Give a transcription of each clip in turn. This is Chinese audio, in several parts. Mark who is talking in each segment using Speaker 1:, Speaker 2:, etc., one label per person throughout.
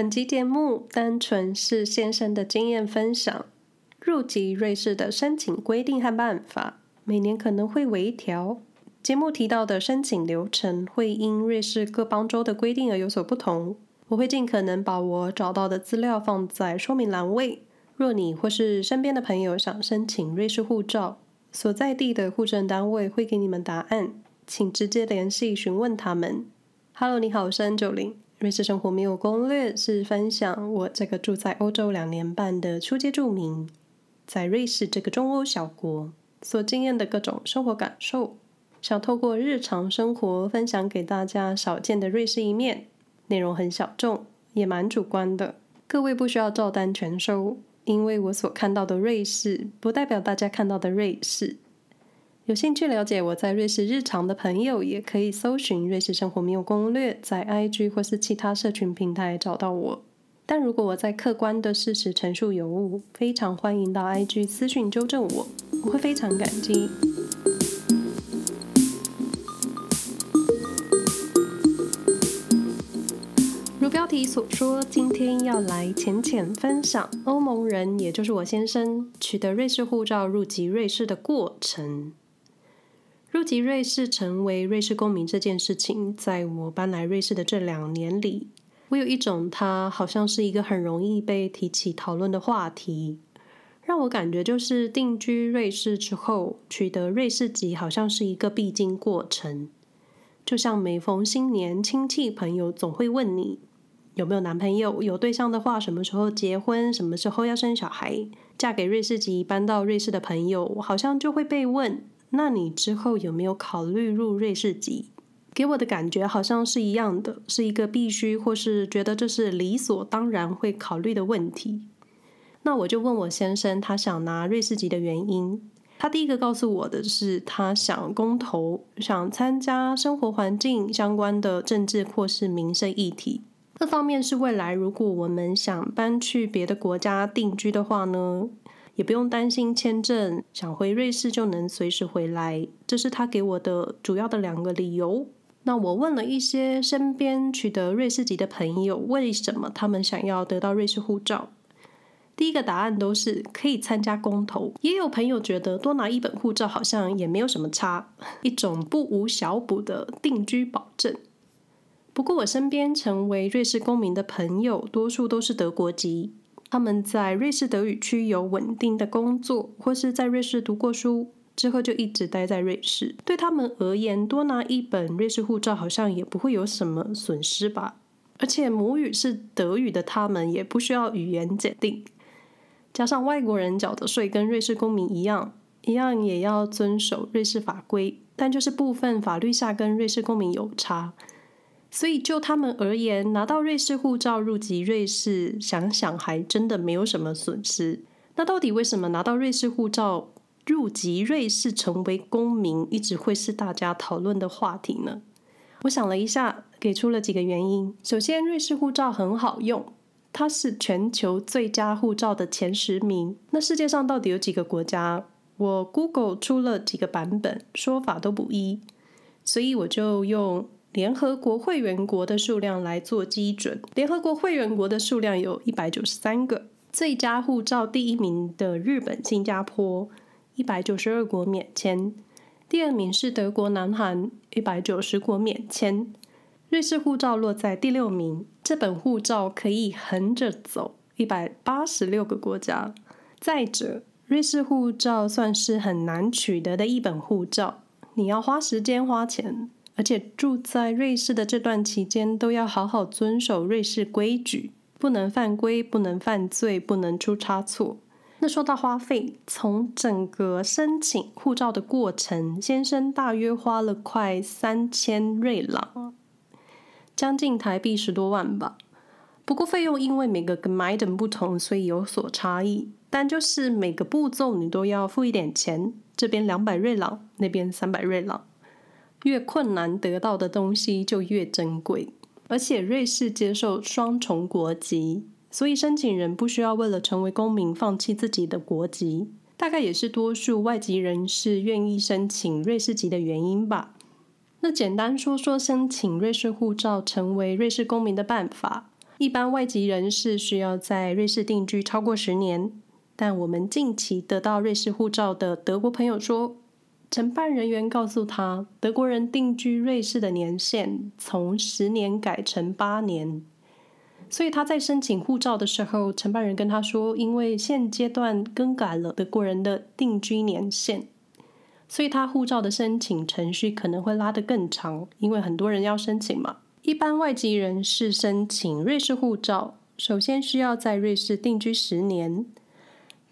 Speaker 1: 本集节目单纯是先生的经验分享，入籍瑞士的申请规定和办法，每年可能会微调。节目提到的申请流程会因瑞士各邦州的规定而有所不同。我会尽可能把我找到的资料放在说明栏位。若你或是身边的朋友想申请瑞士护照，所在地的户政单位会给你们答案，请直接联系询问他们。Hello，你好，我是 N 九零。瑞士生活没有攻略是分享我这个住在欧洲两年半的初阶住民，在瑞士这个中欧小国所经验的各种生活感受，想透过日常生活分享给大家少见的瑞士一面。内容很小众，也蛮主观的，各位不需要照单全收，因为我所看到的瑞士，不代表大家看到的瑞士。有兴趣了解我在瑞士日常的朋友，也可以搜寻“瑞士生活没有攻略”，在 IG 或是其他社群平台找到我。但如果我在客观的事实陈述有误，非常欢迎到 IG 私讯纠正我，我会非常感激。如标题所说，今天要来浅浅分享欧盟人，也就是我先生取得瑞士护照入籍瑞士的过程。入籍瑞士成为瑞士公民这件事情，在我搬来瑞士的这两年里，我有一种它好像是一个很容易被提起讨论的话题，让我感觉就是定居瑞士之后，取得瑞士籍好像是一个必经过程，就像每逢新年，亲戚朋友总会问你。有没有男朋友？有对象的话，什么时候结婚？什么时候要生小孩？嫁给瑞士籍搬到瑞士的朋友，好像就会被问：那你之后有没有考虑入瑞士籍？给我的感觉好像是一样的，是一个必须或是觉得这是理所当然会考虑的问题。那我就问我先生，他想拿瑞士籍的原因。他第一个告诉我的是，他想公投，想参加生活环境相关的政治或是民生议题。这方面是未来，如果我们想搬去别的国家定居的话呢，也不用担心签证，想回瑞士就能随时回来。这是他给我的主要的两个理由。那我问了一些身边取得瑞士籍的朋友，为什么他们想要得到瑞士护照？第一个答案都是可以参加公投。也有朋友觉得多拿一本护照好像也没有什么差，一种不无小补的定居保证。不过，我身边成为瑞士公民的朋友，多数都是德国籍。他们在瑞士德语区有稳定的工作，或是在瑞士读过书，之后就一直待在瑞士。对他们而言，多拿一本瑞士护照好像也不会有什么损失吧。而且母语是德语的他们，也不需要语言检定。加上外国人缴的税跟瑞士公民一样，一样也要遵守瑞士法规，但就是部分法律下跟瑞士公民有差。所以，就他们而言，拿到瑞士护照入籍瑞士，想想还真的没有什么损失。那到底为什么拿到瑞士护照入籍瑞士成为公民，一直会是大家讨论的话题呢？我想了一下，给出了几个原因。首先，瑞士护照很好用，它是全球最佳护照的前十名。那世界上到底有几个国家？我 Google 出了几个版本，说法都不一，所以我就用。联合国会员国的数量来做基准，联合国会员国的数量有一百九十三个。最佳护照第一名的日本、新加坡，一百九十二国免签；第二名是德国、南韩，一百九十国免签。瑞士护照落在第六名，这本护照可以横着走一百八十六个国家。再者，瑞士护照算是很难取得的一本护照，你要花时间花钱。而且住在瑞士的这段期间，都要好好遵守瑞士规矩，不能犯规，不能犯罪，不能出差错。那说到花费，从整个申请护照的过程，先生大约花了快三千瑞郎，将近台币十多万吧。不过费用因为每个 g e m e i n 不同，所以有所差异。但就是每个步骤你都要付一点钱，这边两百瑞郎，那边三百瑞郎。越困难得到的东西就越珍贵，而且瑞士接受双重国籍，所以申请人不需要为了成为公民放弃自己的国籍，大概也是多数外籍人士愿意申请瑞士籍的原因吧。那简单说说申请瑞士护照成为瑞士公民的办法，一般外籍人士需要在瑞士定居超过十年。但我们近期得到瑞士护照的德国朋友说，承办人员告诉他，德国人定居瑞士的年限从十年改成八年。所以他在申请护照的时候，承办人跟他说，因为现阶段更改了德国人的定居年限，所以他护照的申请程序可能会拉得更长，因为很多人要申请嘛。一般外籍人士申请瑞士护照，首先需要在瑞士定居十年。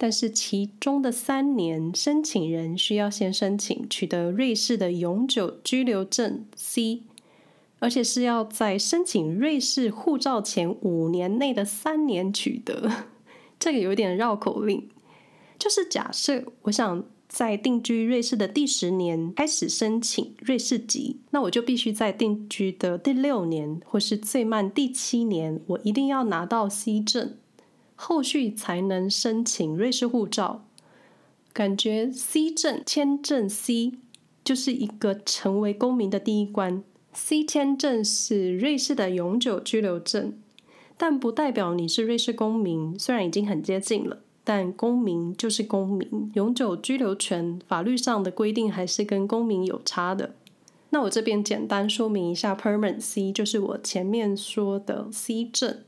Speaker 1: 但是其中的三年，申请人需要先申请取得瑞士的永久居留证 C，而且是要在申请瑞士护照前五年内的三年取得。这个有点绕口令，就是假设我想在定居瑞士的第十年开始申请瑞士籍，那我就必须在定居的第六年或是最慢第七年，我一定要拿到 C 证。后续才能申请瑞士护照，感觉 C 证签证 C 就是一个成为公民的第一关。C 签证是瑞士的永久居留证，但不代表你是瑞士公民。虽然已经很接近了，但公民就是公民，永久居留权法律上的规定还是跟公民有差的。那我这边简单说明一下，Permanent C 就是我前面说的 C 证。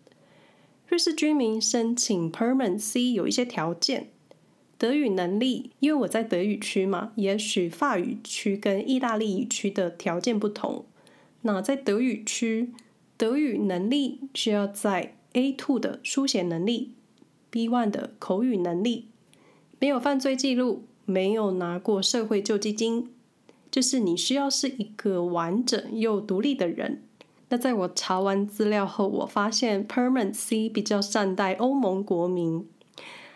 Speaker 1: 瑞士居民申请 Permanent C 有一些条件，德语能力，因为我在德语区嘛，也许法语区跟意大利语区的条件不同。那在德语区，德语能力需要在 A Two 的书写能力，B One 的口语能力，没有犯罪记录，没有拿过社会救济金，就是你需要是一个完整又独立的人。那在我查完资料后，我发现 Permanent C 比较善待欧盟国民，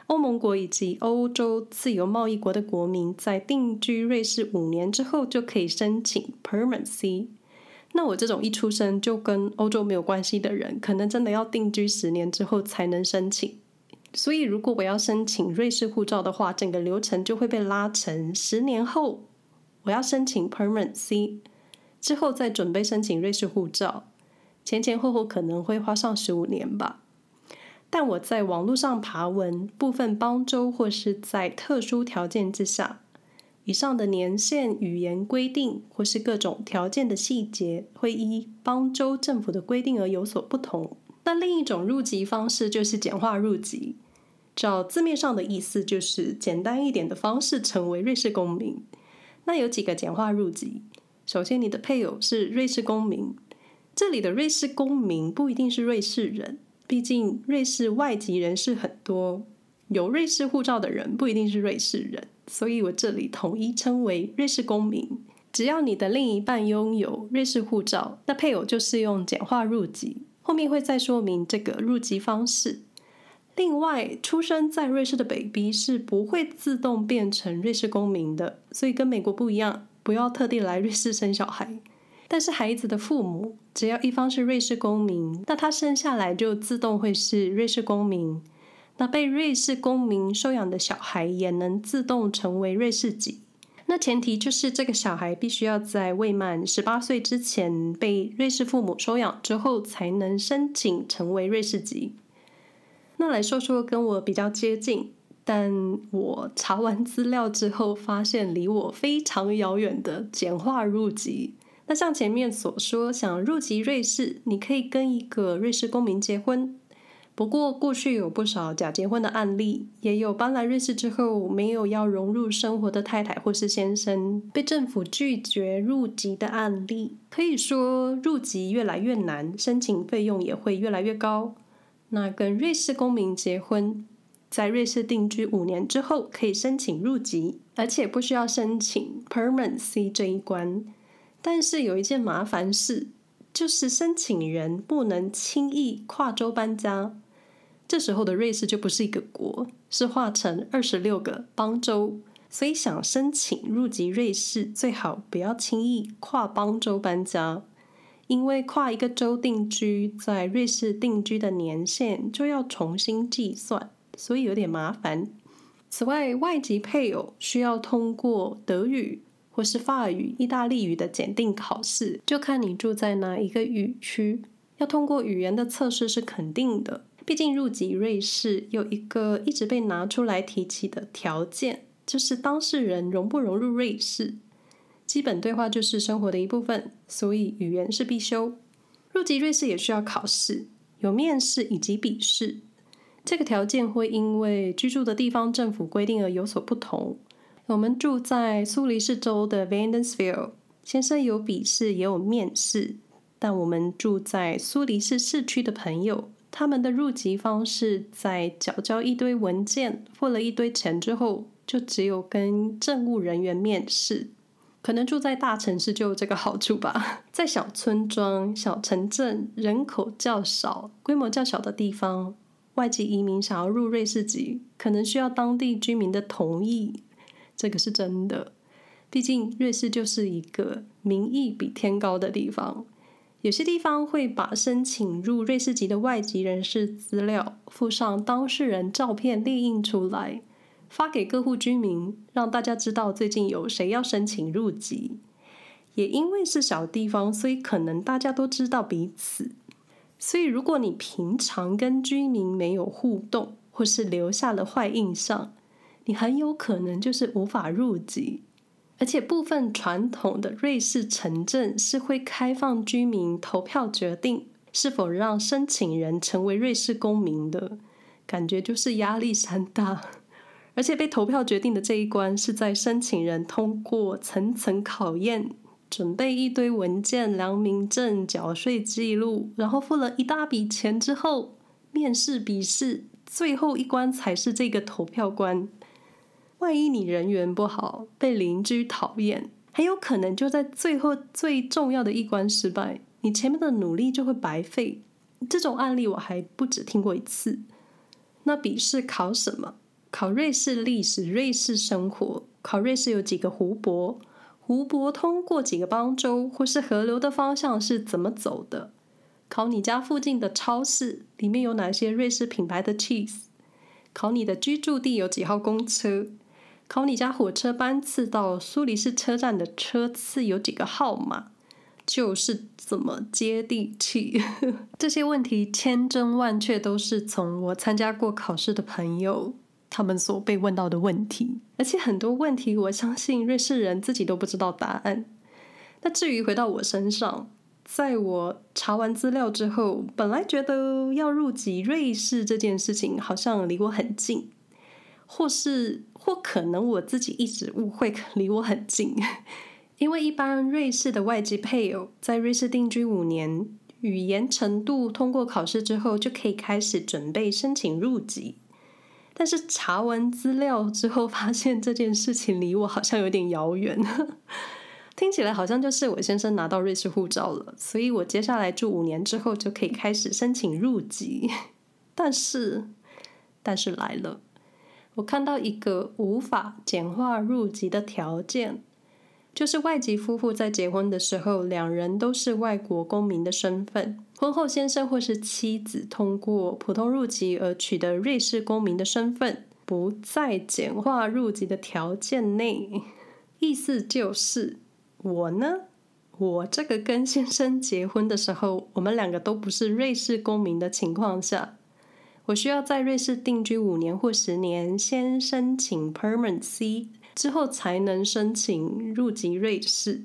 Speaker 1: 欧盟国以及欧洲自由贸易国的国民，在定居瑞士五年之后就可以申请 Permanent C。那我这种一出生就跟欧洲没有关系的人，可能真的要定居十年之后才能申请。所以如果我要申请瑞士护照的话，整个流程就会被拉成十年后我要申请 Permanent C。之后再准备申请瑞士护照，前前后后可能会花上十五年吧。但我在网络上爬文，部分邦州或是在特殊条件之下，以上的年限、语言规定或是各种条件的细节，会依邦州政府的规定而有所不同。那另一种入籍方式就是简化入籍，照字面上的意思就是简单一点的方式成为瑞士公民。那有几个简化入籍。首先，你的配偶是瑞士公民。这里的瑞士公民不一定是瑞士人，毕竟瑞士外籍人士很多，有瑞士护照的人不一定是瑞士人，所以我这里统一称为瑞士公民。只要你的另一半拥有瑞士护照，那配偶就是用简化入籍。后面会再说明这个入籍方式。另外，出生在瑞士的 baby 是不会自动变成瑞士公民的，所以跟美国不一样。不要特地来瑞士生小孩，但是孩子的父母只要一方是瑞士公民，那他生下来就自动会是瑞士公民。那被瑞士公民收养的小孩也能自动成为瑞士籍。那前提就是这个小孩必须要在未满十八岁之前被瑞士父母收养之后，才能申请成为瑞士籍。那来说说跟我比较接近。但我查完资料之后，发现离我非常遥远的简化入籍。那像前面所说，想入籍瑞士，你可以跟一个瑞士公民结婚。不过过去有不少假结婚的案例，也有搬来瑞士之后没有要融入生活的太太或是先生被政府拒绝入籍的案例。可以说入籍越来越难，申请费用也会越来越高。那跟瑞士公民结婚。在瑞士定居五年之后，可以申请入籍，而且不需要申请 Permanent C 这一关。但是有一件麻烦事，就是申请人不能轻易跨州搬家。这时候的瑞士就不是一个国，是划成二十六个邦州。所以想申请入籍瑞士，最好不要轻易跨邦州搬家，因为跨一个州定居，在瑞士定居的年限就要重新计算。所以有点麻烦。此外，外籍配偶需要通过德语或是法语、意大利语的检定考试，就看你住在哪一个语区。要通过语言的测试是肯定的。毕竟入籍瑞士有一个一直被拿出来提起的条件，就是当事人融不融入瑞士。基本对话就是生活的一部分，所以语言是必修。入籍瑞士也需要考试，有面试以及笔试。这个条件会因为居住的地方政府规定而有所不同。我们住在苏黎世州的 vanden spiel 先生有笔试也有面试，但我们住在苏黎世市区的朋友，他们的入籍方式在缴交一堆文件、付了一堆钱之后，就只有跟政务人员面试。可能住在大城市就有这个好处吧，在小村庄、小城镇、人口较少、规模较小的地方，外籍移民想要入瑞士籍，可能需要当地居民的同意。这个是真的，毕竟瑞士就是一个民意比天高的地方。有些地方会把申请入瑞士籍的外籍人士资料附上当事人照片列印出来。发给各户居民，让大家知道最近有谁要申请入籍。也因为是小地方，所以可能大家都知道彼此。所以如果你平常跟居民没有互动，或是留下了坏印象，你很有可能就是无法入籍。而且部分传统的瑞士城镇是会开放居民投票决定是否让申请人成为瑞士公民的，感觉就是压力山大。而且被投票决定的这一关，是在申请人通过层层考验，准备一堆文件、良民证、缴税记录，然后付了一大笔钱之后，面试、笔试，最后一关才是这个投票关。万一你人缘不好，被邻居讨厌，很有可能就在最后最重要的一关失败，你前面的努力就会白费。这种案例我还不止听过一次。那笔试考什么？考瑞士历史、瑞士生活，考瑞士有几个湖泊，湖泊通过几个邦州或是河流的方向是怎么走的？考你家附近的超市里面有哪些瑞士品牌的 cheese？考你的居住地有几号公车？考你家火车班次到苏黎世车站的车次有几个号码？就是怎么接地气？这些问题千真万确都是从我参加过考试的朋友。他们所被问到的问题，而且很多问题，我相信瑞士人自己都不知道答案。那至于回到我身上，在我查完资料之后，本来觉得要入籍瑞士这件事情好像离我很近，或是或可能我自己一直误会离我很近，因为一般瑞士的外籍配偶在瑞士定居五年，语言程度通过考试之后，就可以开始准备申请入籍。但是查完资料之后，发现这件事情离我好像有点遥远。听起来好像就是我先生拿到瑞士护照了，所以我接下来住五年之后就可以开始申请入籍。但是，但是来了，我看到一个无法简化入籍的条件。就是外籍夫妇在结婚的时候，两人都是外国公民的身份。婚后先生或是妻子通过普通入籍而取得瑞士公民的身份，不在简化入籍的条件内。意思就是，我呢，我这个跟先生结婚的时候，我们两个都不是瑞士公民的情况下，我需要在瑞士定居五年或十年，先申请 Permanency。之后才能申请入籍瑞士，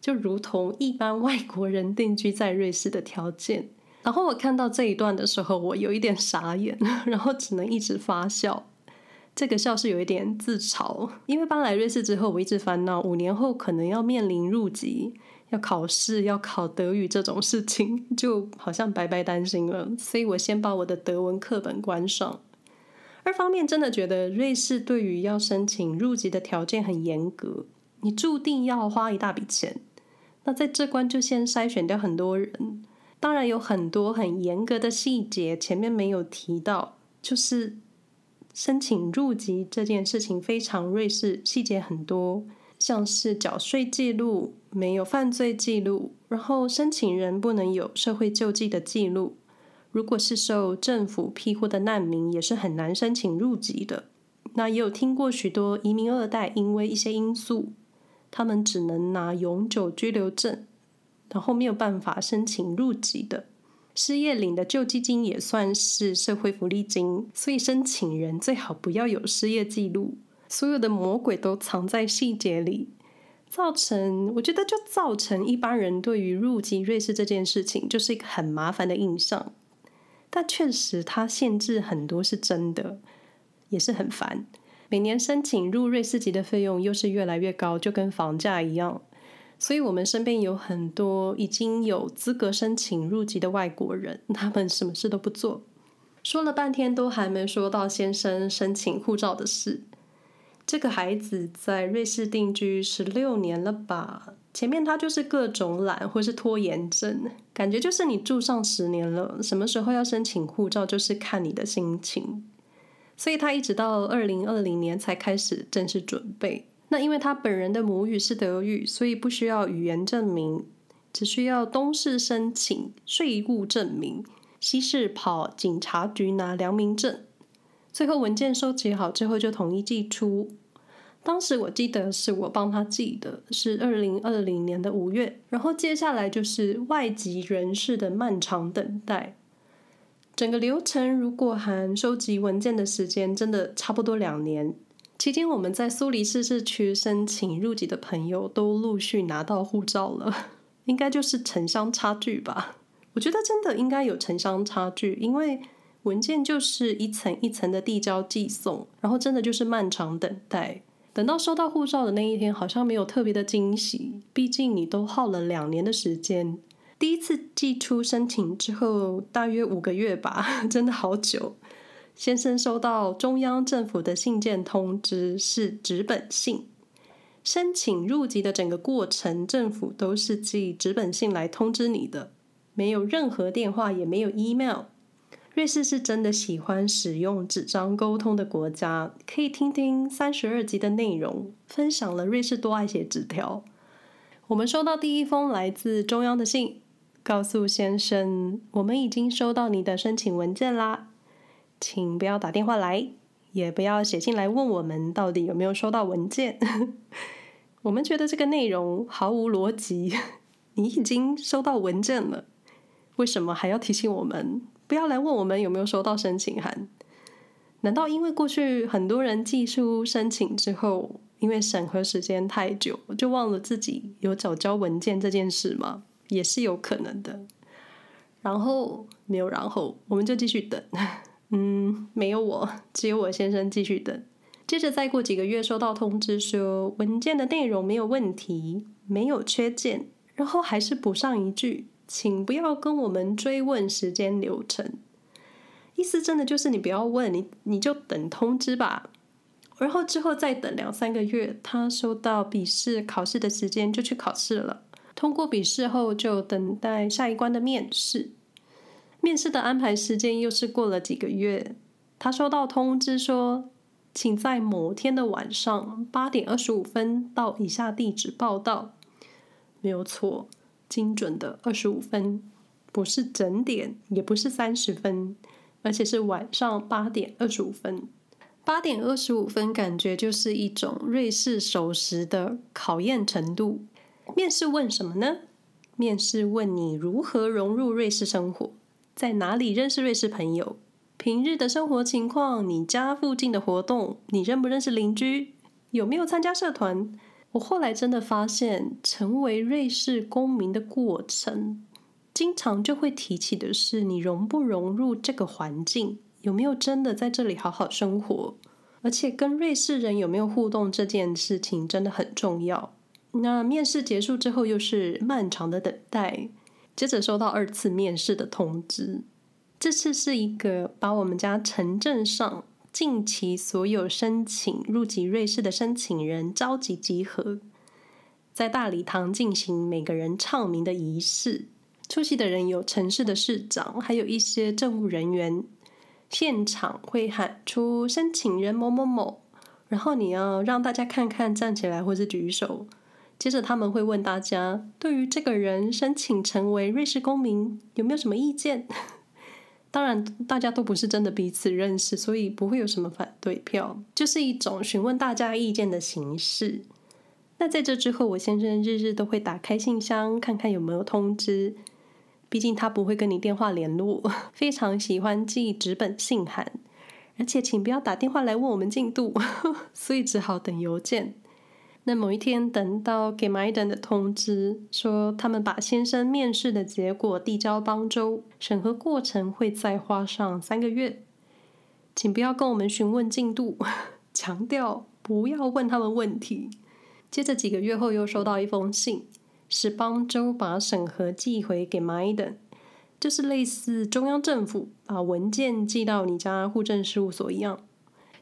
Speaker 1: 就如同一般外国人定居在瑞士的条件。然后我看到这一段的时候，我有一点傻眼，然后只能一直发笑。这个笑是有一点自嘲，因为搬来瑞士之后，我一直烦恼五年后可能要面临入籍、要考试、要考德语这种事情，就好像白白担心了。所以我先把我的德文课本关上。二方面真的觉得瑞士对于要申请入籍的条件很严格，你注定要花一大笔钱。那在这关就先筛选掉很多人，当然有很多很严格的细节，前面没有提到，就是申请入籍这件事情非常瑞士，细节很多，像是缴税记录没有犯罪记录，然后申请人不能有社会救济的记录。如果是受政府庇护的难民，也是很难申请入籍的。那也有听过许多移民二代，因为一些因素，他们只能拿永久居留证，然后没有办法申请入籍的。失业领的救济金也算是社会福利金，所以申请人最好不要有失业记录。所有的魔鬼都藏在细节里，造成我觉得就造成一般人对于入籍瑞士这件事情就是一个很麻烦的印象。但确实，它限制很多是真的，也是很烦。每年申请入瑞士籍的费用又是越来越高，就跟房价一样。所以我们身边有很多已经有资格申请入籍的外国人，他们什么事都不做。说了半天都还没说到先生申请护照的事。这个孩子在瑞士定居十六年了吧？前面他就是各种懒或是拖延症，感觉就是你住上十年了，什么时候要申请护照就是看你的心情。所以他一直到二零二零年才开始正式准备。那因为他本人的母语是德语，所以不需要语言证明，只需要东市申请税务证明，西市跑警察局拿良民证，最后文件收集好之后就统一寄出。当时我记得是我帮他寄的，是二零二零年的五月，然后接下来就是外籍人士的漫长等待。整个流程如果含收集文件的时间，真的差不多两年。期间，我们在苏黎世市区申请入籍的朋友都陆续拿到护照了，应该就是城乡差距吧？我觉得真的应该有城乡差距，因为文件就是一层一层的递交寄送，然后真的就是漫长等待。等到收到护照的那一天，好像没有特别的惊喜，毕竟你都耗了两年的时间。第一次寄出申请之后，大约五个月吧，真的好久。先生收到中央政府的信件通知，是纸本信。申请入籍的整个过程，政府都是寄纸本信来通知你的，没有任何电话，也没有 email。瑞士是真的喜欢使用纸张沟通的国家，可以听听三十二集的内容，分享了瑞士多爱写纸条。我们收到第一封来自中央的信，告诉先生，我们已经收到你的申请文件啦。请不要打电话来，也不要写信来问我们到底有没有收到文件。我们觉得这个内容毫无逻辑。你已经收到文件了，为什么还要提醒我们不要来问我们有没有收到申请函？难道因为过去很多人寄出申请之后，因为审核时间太久，就忘了自己有缴交文件这件事吗？也是有可能的。然后没有然后，我们就继续等。嗯，没有我，只有我先生继续等。接着再过几个月，收到通知说文件的内容没有问题，没有缺件，然后还是补上一句，请不要跟我们追问时间流程。意思真的就是你不要问，你你就等通知吧。然后之后再等两三个月，他收到笔试考试的时间就去考试了，通过笔试后就等待下一关的面试。面试的安排时间又是过了几个月，他收到通知说，请在某天的晚上八点二十五分到以下地址报到。没有错，精准的二十五分，不是整点，也不是三十分，而且是晚上八点二十五分。八点二十五分，感觉就是一种瑞士守时的考验程度。面试问什么呢？面试问你如何融入瑞士生活。在哪里认识瑞士朋友？平日的生活情况，你家附近的活动，你认不认识邻居？有没有参加社团？我后来真的发现，成为瑞士公民的过程，经常就会提起的是你融不融入这个环境，有没有真的在这里好好生活，而且跟瑞士人有没有互动这件事情真的很重要。那面试结束之后，又是漫长的等待。接着收到二次面试的通知，这次是一个把我们家城镇上近期所有申请入籍瑞士的申请人召集集合，在大礼堂进行每个人唱名的仪式。出席的人有城市的市长，还有一些政务人员。现场会喊出申请人某某某，然后你要让大家看看站起来或是举手。接着他们会问大家，对于这个人申请成为瑞士公民有没有什么意见？当然，大家都不是真的彼此认识，所以不会有什么反对票，就是一种询问大家意见的形式。那在这之后，我先生日日都会打开信箱，看看有没有通知。毕竟他不会跟你电话联络，非常喜欢寄纸本信函，而且请不要打电话来问我们进度，所以只好等邮件。那某一天，等到给麦登的通知，说他们把先生面试的结果递交邦州，审核过程会再花上三个月，请不要跟我们询问进度，强调不要问他们问题。接着几个月后，又收到一封信，是邦州把审核寄回给麦登，就是类似中央政府把文件寄到你家户政事务所一样。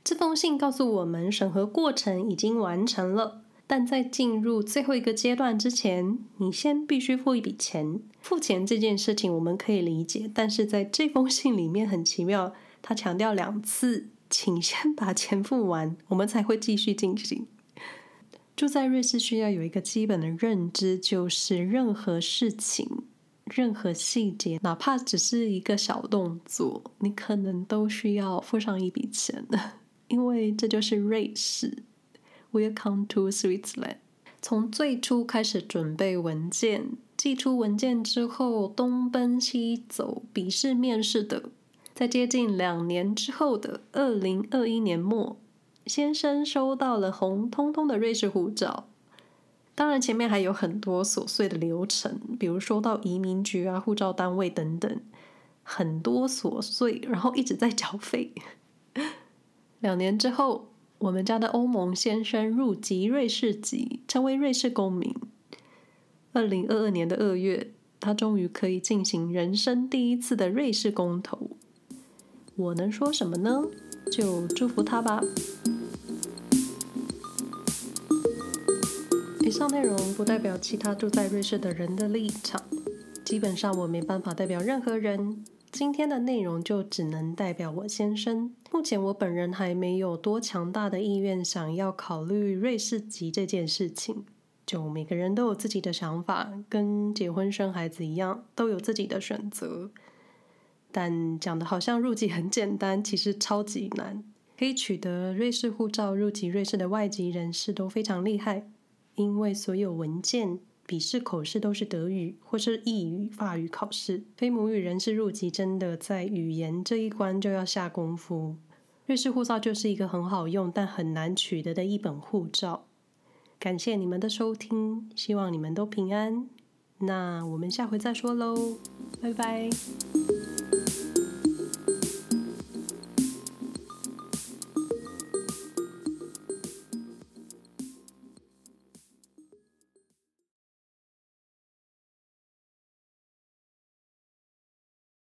Speaker 1: 这封信告诉我们，审核过程已经完成了。但在进入最后一个阶段之前，你先必须付一笔钱。付钱这件事情我们可以理解，但是在这封信里面很奇妙，他强调两次，请先把钱付完，我们才会继续进行。住在瑞士需要有一个基本的认知，就是任何事情、任何细节，哪怕只是一个小动作，你可能都需要付上一笔钱，因为这就是瑞士。Welcome to Switzerland。从最初开始准备文件，寄出文件之后东奔西走，笔试面试的，在接近两年之后的二零二一年末，先生收到了红彤彤的瑞士护照。当然，前面还有很多琐碎的流程，比如说到移民局啊、护照单位等等，很多琐碎，然后一直在缴费。两年之后。我们家的欧盟先生入籍瑞士籍，成为瑞士公民。二零二二年的二月，他终于可以进行人生第一次的瑞士公投。我能说什么呢？就祝福他吧。以上内容不代表其他住在瑞士的人的立场，基本上我没办法代表任何人。今天的内容就只能代表我先生。目前我本人还没有多强大的意愿想要考虑瑞士籍这件事情。就每个人都有自己的想法，跟结婚生孩子一样，都有自己的选择。但讲的好像入籍很简单，其实超级难。可以取得瑞士护照入籍瑞士的外籍人士都非常厉害，因为所有文件。笔试口试都是德语或是意语、法语考试，非母语人士入籍真的在语言这一关就要下功夫。瑞士护照就是一个很好用但很难取得的一本护照。感谢你们的收听，希望你们都平安。那我们下回再说喽，拜拜。